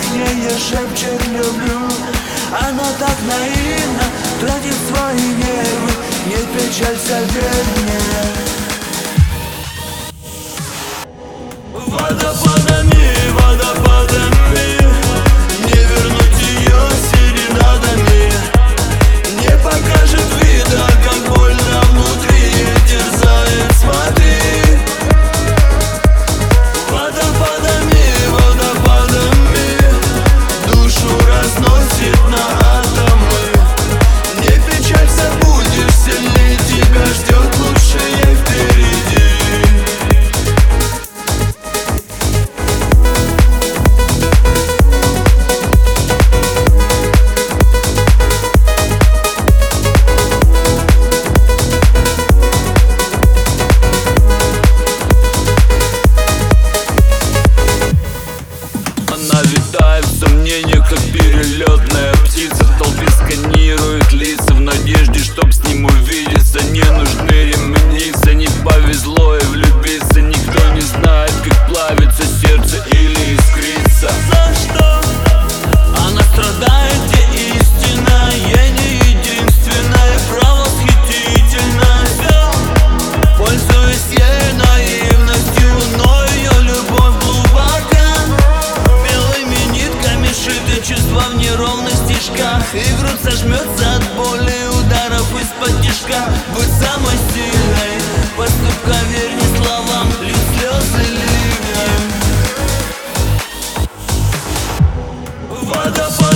краснее шепчет люблю. Она так наивна, тратит свои нервы Не печалься, верь мне. волнение, как перелетная птица В толпе сканирует привычка быть самой сильной. Поступка верни словам, лишь слезы ливнем Водопад